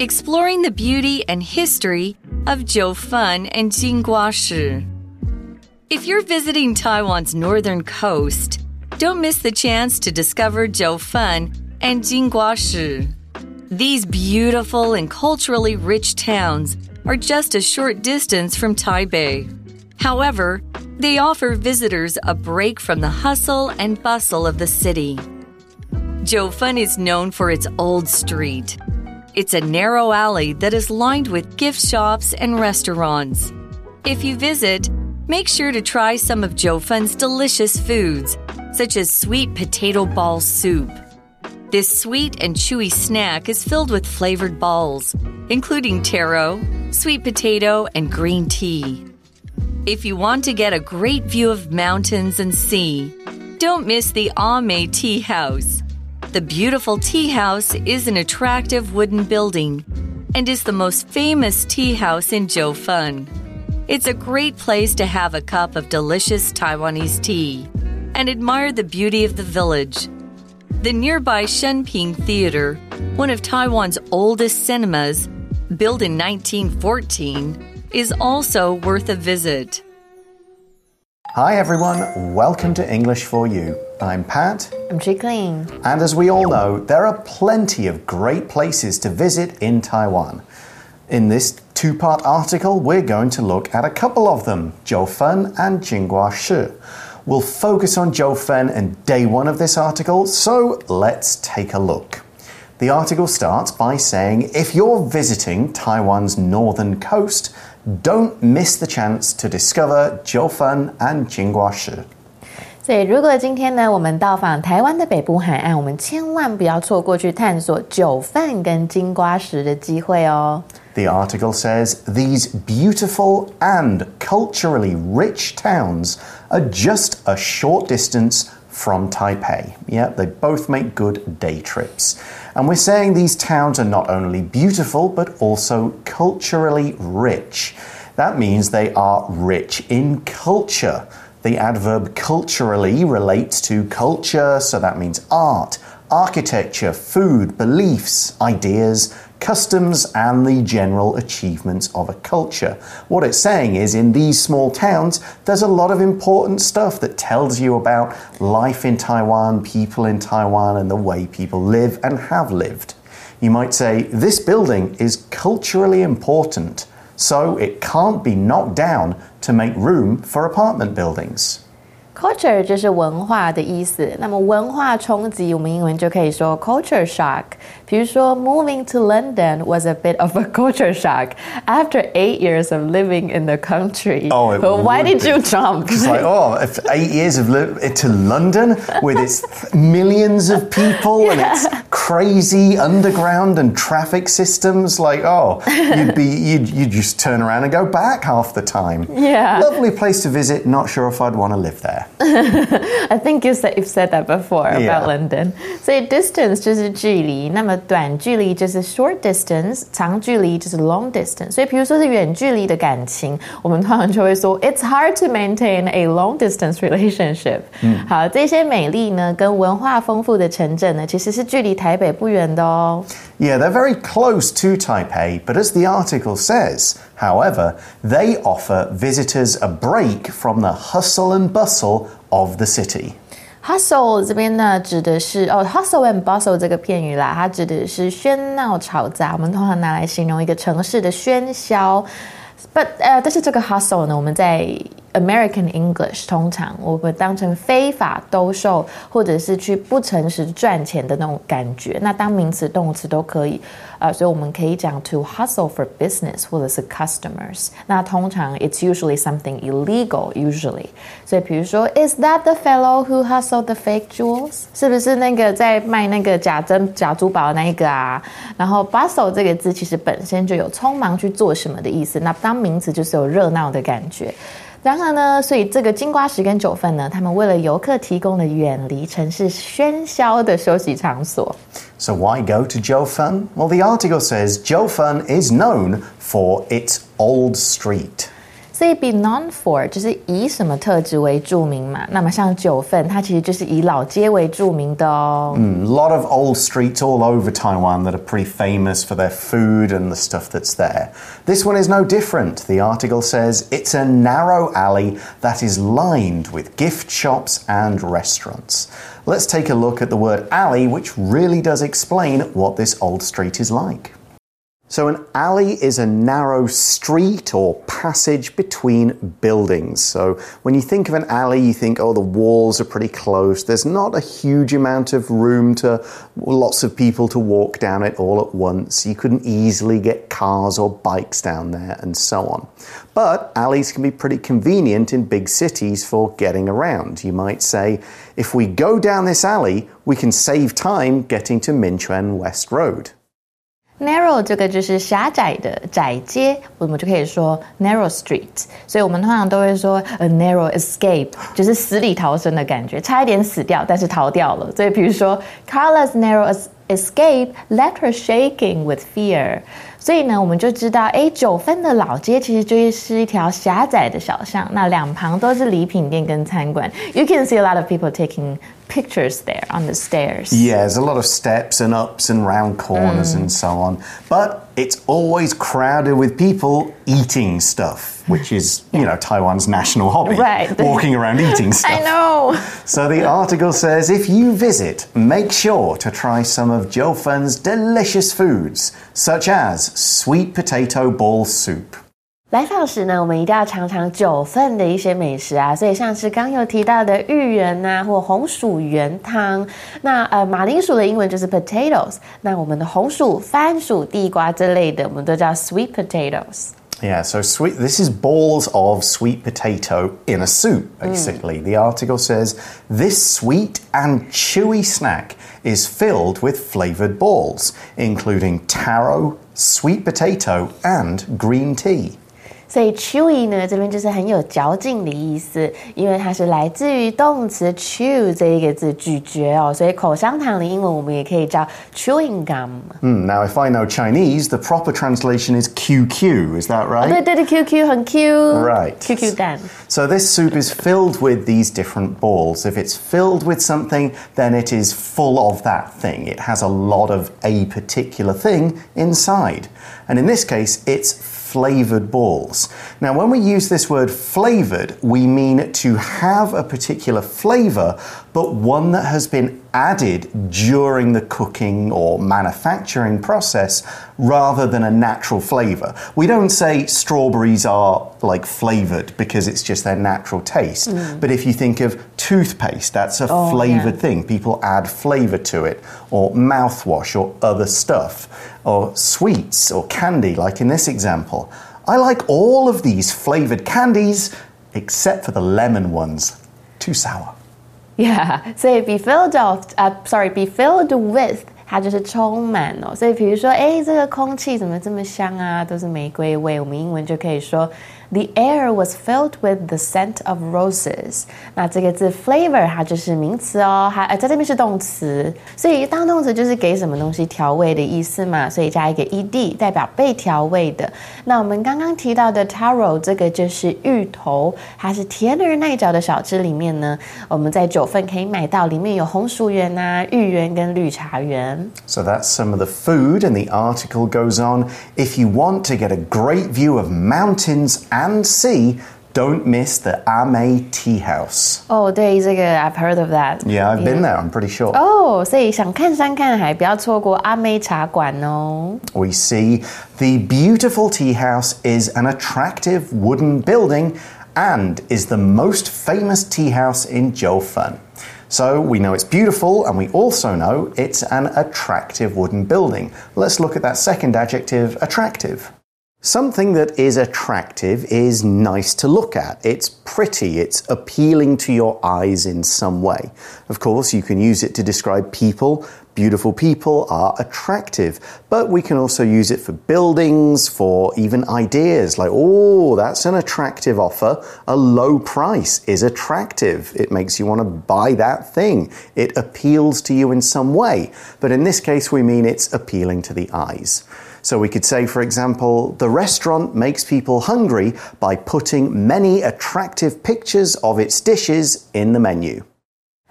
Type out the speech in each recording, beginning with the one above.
exploring the beauty and history of Jiufen and Jinguashi. If you're visiting Taiwan's northern coast, don't miss the chance to discover Jiufen and Jinguashi. These beautiful and culturally rich towns are just a short distance from Taipei. However, they offer visitors a break from the hustle and bustle of the city. Jiufen is known for its old street. It's a narrow alley that is lined with gift shops and restaurants. If you visit, make sure to try some of Jiufen's delicious foods, such as sweet potato ball soup. This sweet and chewy snack is filled with flavored balls, including taro, sweet potato, and green tea. If you want to get a great view of mountains and sea, don't miss the Ame Tea House. The beautiful tea house is an attractive wooden building and is the most famous tea house in Jiufen. It's a great place to have a cup of delicious Taiwanese tea and admire the beauty of the village. The nearby Shengping Theater, one of Taiwan's oldest cinemas, built in 1914, is also worth a visit. Hi everyone, welcome to English for You. I'm Pat. I'm Chickling. And as we all know, there are plenty of great places to visit in Taiwan. In this two part article, we're going to look at a couple of them Jiufen and Jinguashi. We'll focus on Jiufen and day one of this article, so let's take a look. The article starts by saying if you're visiting Taiwan's northern coast, don't miss the chance to discover Jiufen and Jinguashi. 所以，如果今天呢，我们到访台湾的北部海岸，我们千万不要错过去探索九份跟金瓜石的机会哦。The article says these beautiful and culturally rich towns are just a short distance from Taipei. Yeah, they both make good day trips. And we're saying these towns are not only beautiful, but also culturally rich. That means they are rich in culture. The adverb culturally relates to culture, so that means art, architecture, food, beliefs, ideas, customs, and the general achievements of a culture. What it's saying is, in these small towns, there's a lot of important stuff that tells you about life in Taiwan, people in Taiwan, and the way people live and have lived. You might say, This building is culturally important, so it can't be knocked down to make room for apartment buildings Culture 就是文化的意思。那么文化冲击，我们英文就可以说 culture shock。比如说，moving to London was a bit of a culture shock after eight years of living in the country. Oh, it but why did be. you jump? It's like, oh, if eight years of li- to London with its millions of people and its crazy underground and traffic systems, like, oh, you'd be, you'd, you'd just turn around and go back half the time. Yeah. Lovely place to visit. Not sure if I'd want to live there. I think you said you've said that before about Yeah. London. 所以 distance 就是距离，那么短距离就是 short distance，长距离就是 long distance。所以比如说是远距离的感情，我们通常就会说 it's hard to maintain a long distance relationship。好，这些美丽呢跟文化丰富的城镇呢，其实是距离台北不远的哦。 Yeah, they're very close to Taipei, but as the article says, however, they offer visitors a break from the hustle and bustle of the city. Hustle 这边呢，指的是哦，hustle and bustle 这个片语啦，它指的是喧闹吵杂，我们通常拿来形容一个城市的喧嚣。But 呃，但是这个 hustle 呢，我们在 American English 通常我们当成非法兜售或者是去不诚实赚钱的那种感觉。那当名词、动词都可以，呃，所以我们可以讲 to hustle for business 或者是 customers。那通常 it's usually something illegal usually。所以比如说，Is that the fellow who hustled the fake jewels？是不是那个在卖那个假珍假珠宝的那一个啊？然后 bustle 这个字其实本身就有匆忙去做什么的意思。那当名词就是有热闹的感觉。然而呢，所以这个金瓜石跟九份呢，他们为了游客提供了远离城市喧嚣的休息场所。So why go to Jiufen? Well, the article says Jiufen is known for its old street. 所以 be known for 就是以什么特质为着名嘛。那么像九份，它其实就是以老街为着名的哦。A lot of old streets all over Taiwan that are pretty famous for their food and the stuff that's there. This one is no different. The article says it's a narrow alley that is lined with gift shops and restaurants. Let's take a look at the word alley, which really does explain what this old street is like. So, an alley is a narrow street or passage between buildings. So, when you think of an alley, you think, oh, the walls are pretty close. There's not a huge amount of room to lots of people to walk down it all at once. You couldn't easily get cars or bikes down there and so on. But alleys can be pretty convenient in big cities for getting around. You might say, if we go down this alley, we can save time getting to Minquan West Road Narrow 这个就是狭窄的窄街，我们就可以说 narrow street。所以我们通常都会说 a narrow escape，就是死里逃生的感觉，差一点死掉，但是逃掉了。所以比如说 Carla's narrow escape left her shaking with fear。 所以呢，我们就知道，哎，九分的老街其实就是一条狭窄的小巷，那两旁都是礼品店跟餐馆。You can see a lot of people taking pictures there on the stairs. Yeah, there's a lot of steps and ups and round corners mm. and so on. But it's always crowded with people eating stuff, which is, yeah. you know, Taiwan's national hobby. Right. Walking around eating stuff. I know. So the article says if you visit, make sure to try some of Jiufen's delicious foods, such as sweet potato ball soup. 来访时呢，我们一定要尝尝九份的一些美食啊，所以像是刚有提到的芋圆呐、啊，或红薯圆汤。那呃，马铃薯的英文就是 potatoes，那我们的红薯、番薯、地瓜之类的，我们都叫 sweet potatoes。Yeah, so sweet. This is balls of sweet potato in a soup, basically. Mm. The article says this sweet and chewy snack is filled with flavored balls, including taro, sweet potato, and green tea. 所以 chewy 呢，这边就是很有嚼劲的意思，因为它是来自于动词 chew 这一个字，咀嚼哦。所以口香糖的英文我们也可以叫 chewing gum。嗯，Now if I know Chinese, the proper translation is QQ. Is that right? 对对对，QQ 很 Q。Right. QQ 蛋。So this soup is filled with these different balls. If it's filled with something, then it is full of that thing. It has a lot of a particular thing inside. And in this case, it's flavored balls. Now, when we use this word flavored, we mean to have a particular flavor, but one that has been added during the cooking or manufacturing process rather than a natural flavor. We don't say strawberries are like flavored because it's just their natural taste. Mm. But if you think of toothpaste, that's a oh, flavored yeah. thing. People add flavor to it, or mouthwash, or other stuff, or sweets or candy, like in this example. I like all of these flavored candies except for the lemon ones. Too sour. Yeah, say be filled of, uh, sorry, be filled with 它就是充满哦。所以比如说，哎，这个空气怎么这么香啊？都是玫瑰味。我们英文就可以说 The air was filled with the scent of roses。那这个字 flavor 它就是名词哦，还呃在这边是动词，所以当动词就是给什么东西调味的意思嘛，所以加一个 ed 代表被调味的。那我们刚刚提到的 taro 这个就是芋头，它是甜而耐嚼的小吃里面呢，我们在九份可以买到，里面有红薯圆呐、芋圆跟绿茶圆。So that's some of the food, and the article goes on. If you want to get a great view of mountains and sea, don't miss the Ame Tea House. Oh, 对，这个 I've heard of that. Yeah, I've been there. I'm pretty sure. Oh, 所以想看山看海，不要错过阿妹茶馆哦。We see the beautiful tea house is an attractive wooden building and is the most famous tea house in Jiufen. So we know it's beautiful and we also know it's an attractive wooden building. Let's look at that second adjective, attractive. Something that is attractive is nice to look at. It's pretty, it's appealing to your eyes in some way. Of course, you can use it to describe people, beautiful people are attractive. But we can also use it for buildings, for even ideas like, oh, that's an attractive offer. A low price is attractive. It makes you want to buy that thing. It appeals to you in some way. But in this case, we mean it's appealing to the eyes. So we could say, for example, the restaurant makes people hungry by putting many attractive pictures of its dishes in the menu.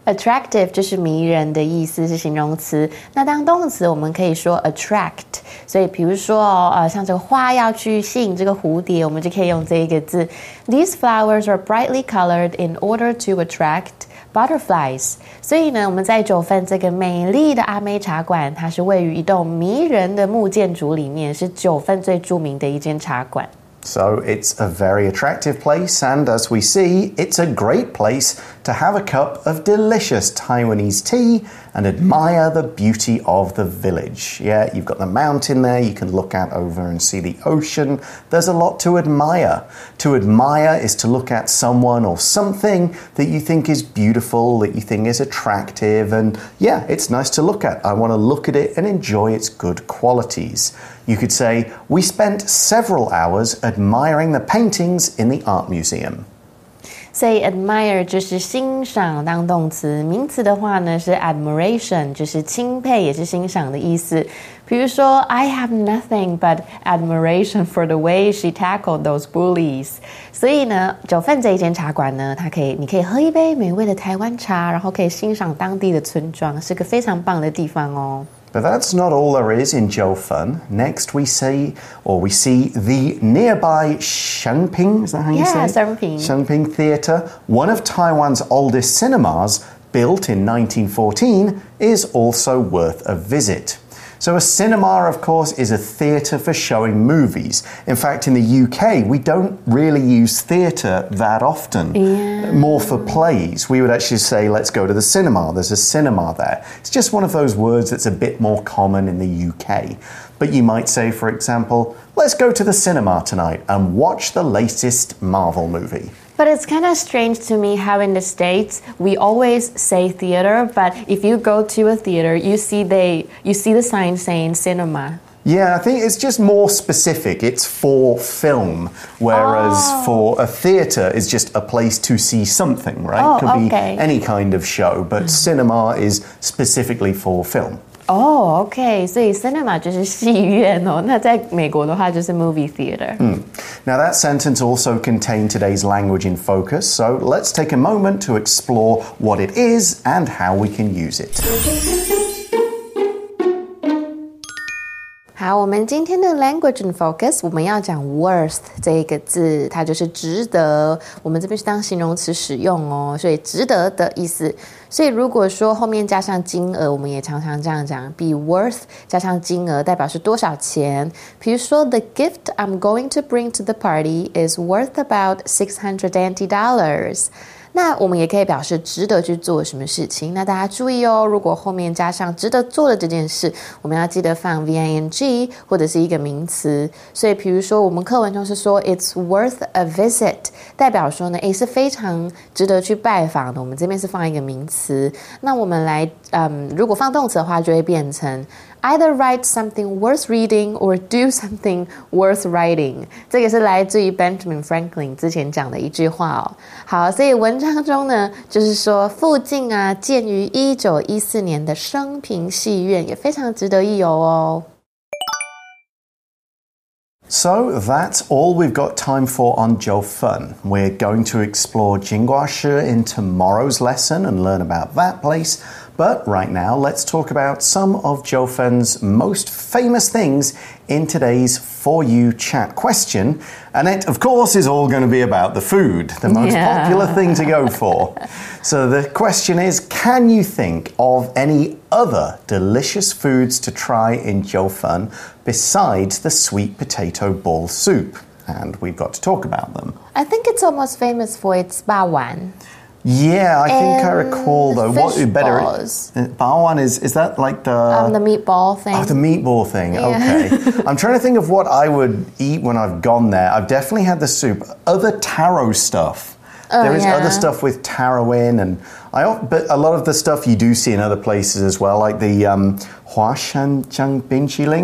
Attractive 就是迷人的意思，是形容词。那当动词，我们可以说 attract。所以，比如说，呃，像这个花要去吸引这个蝴蝶，我们就可以用这一个字。These flowers are brightly colored in order to attract butterflies。所以呢，我们在九份这个美丽的阿妹茶馆，它是位于一栋迷人的木建筑里面，是九份最著名的一间茶馆。So it's a very attractive place, and as we see, it's a great place to have a cup of delicious Taiwanese tea and admire the beauty of the village. Yeah, you've got the mountain there, you can look out over and see the ocean. There's a lot to admire. To admire is to look at someone or something that you think is beautiful, that you think is attractive, and yeah, it's nice to look at. I want to look at it and enjoy its good qualities. You could say, We spent several hours admiring the paintings in the art museum. 所以 admire 就是欣赏当动词，名词的话呢是 admiration，就是钦佩也是欣赏的意思。比如说，I have nothing but admiration for the way she tackled those bullies。所以呢，九份这一间茶馆呢，它可以，你可以喝一杯美味的台湾茶，然后可以欣赏当地的村庄，是个非常棒的地方哦。But that's not all there is in Jiufen. Next, we see, or we see the nearby Shengping. Is that how you Yeah, say? Shengping Theatre, one of Taiwan's oldest cinemas, built in 1914, is also worth a visit. So, a cinema, of course, is a theatre for showing movies. In fact, in the UK, we don't really use theatre that often. More for plays. We would actually say, let's go to the cinema. There's a cinema there. It's just one of those words that's a bit more common in the UK. But you might say, for example, let's go to the cinema tonight and watch the latest Marvel movie. But it's kind of strange to me how in the States we always say theater, but if you go to a theater, you see they you see the sign saying cinema. Yeah, I think it's just more specific. It's for film, whereas Oh. for a theatre is just a place to see something, right? Oh, Could be any kind of show, but hmm. cinema is specifically for film. 哦、o k 所以 cinema 就是戏院哦。那在美国的话就是 movie theater。 Now, that sentence also contained today's language in focus, so let's take a moment to explore what it is and how we can use it. 好，我们今天的 language in focus，我们要讲 worth 这一个字，它就是值得。我们这边是当形容词使用哦，所以值得的意思。所以如果说后面加上金额，我们也常常这样讲，be worth 加上金额代表是多少钱。比如说，the gift I'm going to bring to the party is worth about six hundred NT dollars。 那我们也可以表示值得去做什么事情。那大家注意哦，如果后面加上值得做的这件事，我们要记得放 v i n g 或者是一个名词。所以，比如说我们课文中是说 "It's worth a visit"，代表说呢，诶是非常值得去拜访的。我们这边是放一个名词。那我们来，嗯，如果放动词的话，就会变成 either write something worth reading or do something worth writing. writing。这个是来自于 Benjamin Franklin 之前讲的一句话哦。好，所以文章中呢，就是说附近啊，建于一九一四年的生平戏院也非常值得一游哦。So that's all we've got time for on Jiufen. We're going to explore Jinguashi in tomorrow's lesson and learn about that place. But right now, let's talk about some of Joe most famous things in today's For You chat question. And it, of course, is all going to be about the food, the most Yeah. popular thing to go for. so the question is can you think of any other delicious foods to try in Jiufen besides the sweet potato ball soup? And we've got to talk about them. I think it's almost famous for its 霸王 Yeah, I think I recall though. What better? balls. Uh, is is that like the um, the meatball thing. Oh, the meatball thing. Okay. I'm trying to think of what I would eat when I've gone there. I've definitely had the soup. Other taro stuff. there is Oh, yeah. other stuff with taro in, and I, but a lot of the stuff you do see in other places as well, like the um, Hua Shan Jiang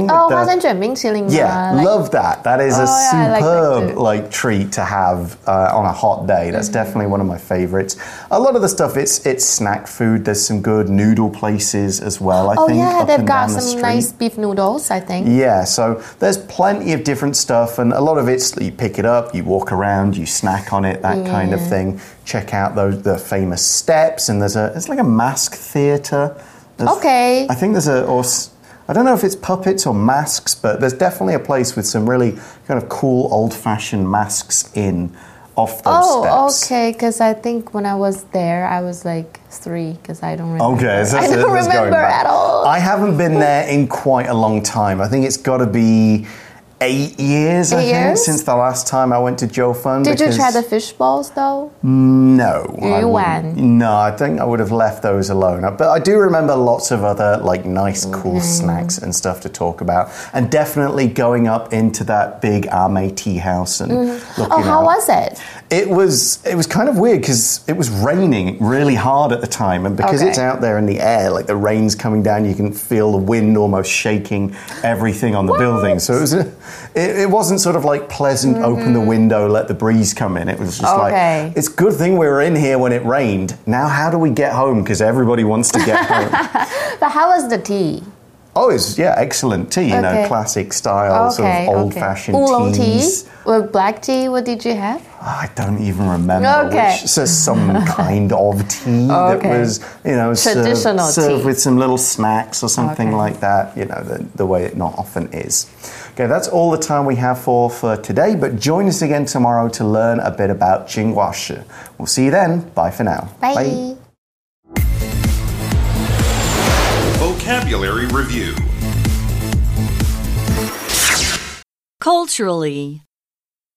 Oh, the, Hua Shan Jiang Yeah, uh, like, love that. That is oh, a yeah, superb like, like, treat to have uh, on a hot day. That's mm -hmm. definitely one of my favorites. A lot of the stuff it's it's snack food. There's some good noodle places as well. I oh, think. Oh yeah, they've got some the nice beef noodles. I think. Yeah, so there's plenty of different stuff, and a lot of it's you pick it up, you walk around, you snack on it, that yeah. kind of thing. Check out those the famous steps, and there's a it's like a mask theatre. There's- Okay. I think there's a or s- I don't know if it's puppets or masks, but there's definitely a place with some really kind of cool old-fashioned masks in off those Oh, steps. okay. Because I think when I was there, I was like three. Because I don't remember. Okay, so I don't going remember at all. I haven't been there in quite a long time. I think it's got to be eight years. I Eight think years? since the last time I went to Jiufen. Did you try the fish balls though? No, I You wouldn't. went. No, I think I would have left those alone. But I do remember lots of other like nice, mm-hmm. cool snacks and stuff to talk about, and definitely going up into that big Ame tea house and mm-hmm. looking Oh, how out. was it? It was it was kind of weird because it was raining really hard at the time, and because Okay. it's out there in the air, like the rain's coming down, you can feel the wind almost shaking everything on the building. So it was a, it, it wasn't sort of like pleasant. Open the mm-hmm. window, let the breeze come in. It was just Okay. like it's a good thing we were in here when it rained. Now how do we get home? Because everybody wants to get home. But how was the tea? Oh, it's yeah, excellent tea. You know, classic style, sort Okay, of okay. old-fashioned Oolong teas. tea or black tea? What did you have? Ah, I don't even remember. Okay. Which, so some kind of tea that was, you know, Traditional served, served tea. with some little snacks or something Okay. like that. You know, the, the way it not often is. Okay, that's all the time we have for for today. But join us again tomorrow to learn a bit about Jinguashi. We'll see you then. Bye for now. Bye. Vocabulary Review Culturally.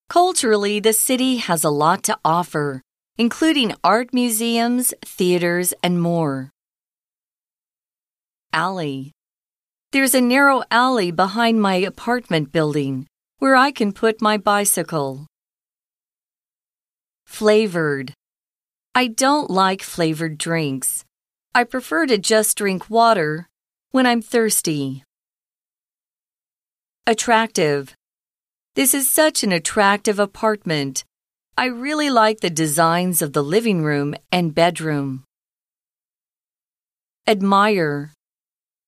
Culturally, the city has a lot to offer, including art museums, theaters, and more. Alley. There's a narrow alley behind my apartment building where I can put my bicycle. Flavored. I don't like flavored drinks. I prefer to just drink water when I'm thirsty. Attractive. This is such an attractive apartment. I really like the designs of the living room and bedroom. Admire.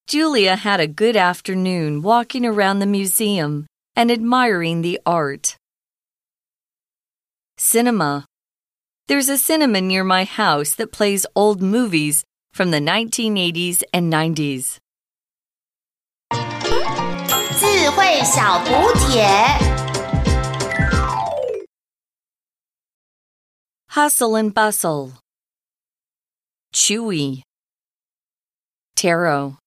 Julia had a good afternoon walking around the museum and admiring the art. Cinema. There's a cinema near my house that plays old movies from the 1980s and 90s. 汇小补帖。：hustle and bustle, chewy, taro.